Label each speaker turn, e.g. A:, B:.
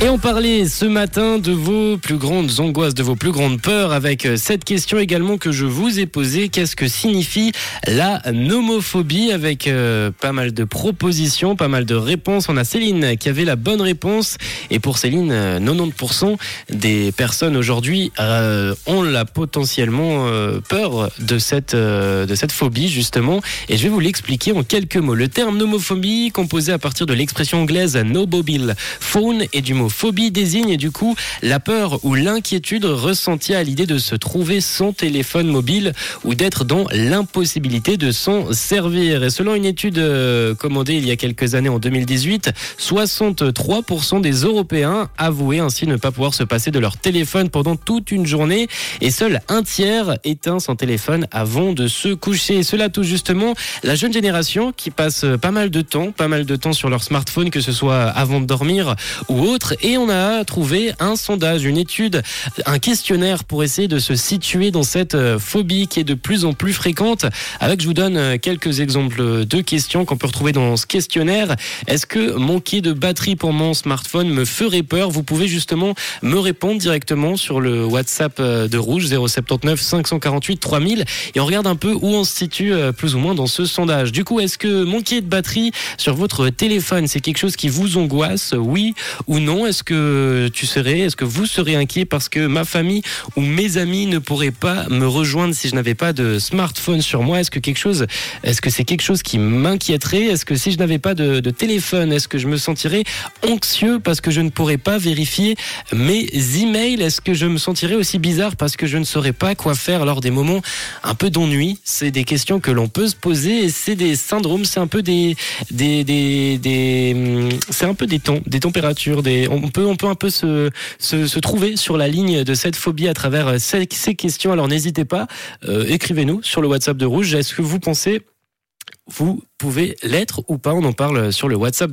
A: Et on parlait ce matin de vos plus grandes angoisses, de vos plus grandes peurs, avec euh, cette question également que je vous ai posée. Qu'est-ce que signifie la nomophobie Avec euh, pas mal de propositions, pas mal de réponses. On a Céline qui avait la bonne réponse. Et pour Céline, euh, 90% des personnes aujourd'hui euh, ont la potentiellement euh, peur de cette, euh, de cette phobie, justement. Et je vais vous l'expliquer en quelques mots. Le terme nomophobie, composé à partir de l'expression anglaise no-mobile phone et du mot phobie, désigne du coup la peur ou l'inquiétude ressentie à l'idée de se trouver sans téléphone mobile ou d'être dans l'impossibilité de s'en servir. Et selon une étude euh, commandée il y a quelques années en 2018, 63% des Européens avouaient ainsi ne pas pouvoir se passer de leur téléphone pendant toute une journée et seul un tiers éteint son téléphone avant de se coucher. Et cela touche justement la jeune génération qui passe pas mal de temps, pas mal de temps sur leur smartphone, que ce soit avant de dormir ou autre. Et on a trouvé un sondage, une étude, un questionnaire pour essayer de se situer dans cette euh, phobie qui est de plus en plus fréquente. Avec, je vous donne euh, quelques exemples de questions qu'on peut retrouver dans ce questionnaire. Est-ce que manquer de batterie pour mon smartphone me ferait peur? Vous pouvez justement me répondre directement sur le WhatsApp euh, de Rouge 079 548 3000 et on regarde un peu où on se situe plus ou moins dans ce sondage. Du coup, est-ce que manquer de batterie sur votre téléphone, c'est quelque chose qui vous angoisse Oui ou non? Est-ce que tu serais, est-ce que vous serez inquiet parce que ma famille ou mes amis ne pourraient pas me rejoindre si je n'avais pas de smartphone sur moi? Est-ce que quelque chose, est-ce que c'est quelque chose qui m'inquiéterait? Est-ce que si je n'avais pas de, téléphone, est-ce que je me sentirais anxieux parce que je ne pourrais pas vérifier mes emails? Est-ce que je me sentirais aussi bizarre parce que je ne saurais pas quoi faire lors des moments un peu d'ennui? C'est des questions que l'on peut se poser et c'est des syndromes, c'est un peu des, des, des, des hum, c'est un peu des temps, des températures, des, on peut, un peu se, trouver sur la ligne de cette phobie à travers euh, ces, ces questions. Alors n'hésitez pas, euh, écrivez-nous sur le WhatsApp de Rouge. Est-ce que vous pensez vous pouvez l'être ou pas? On en parle sur le WhatsApp de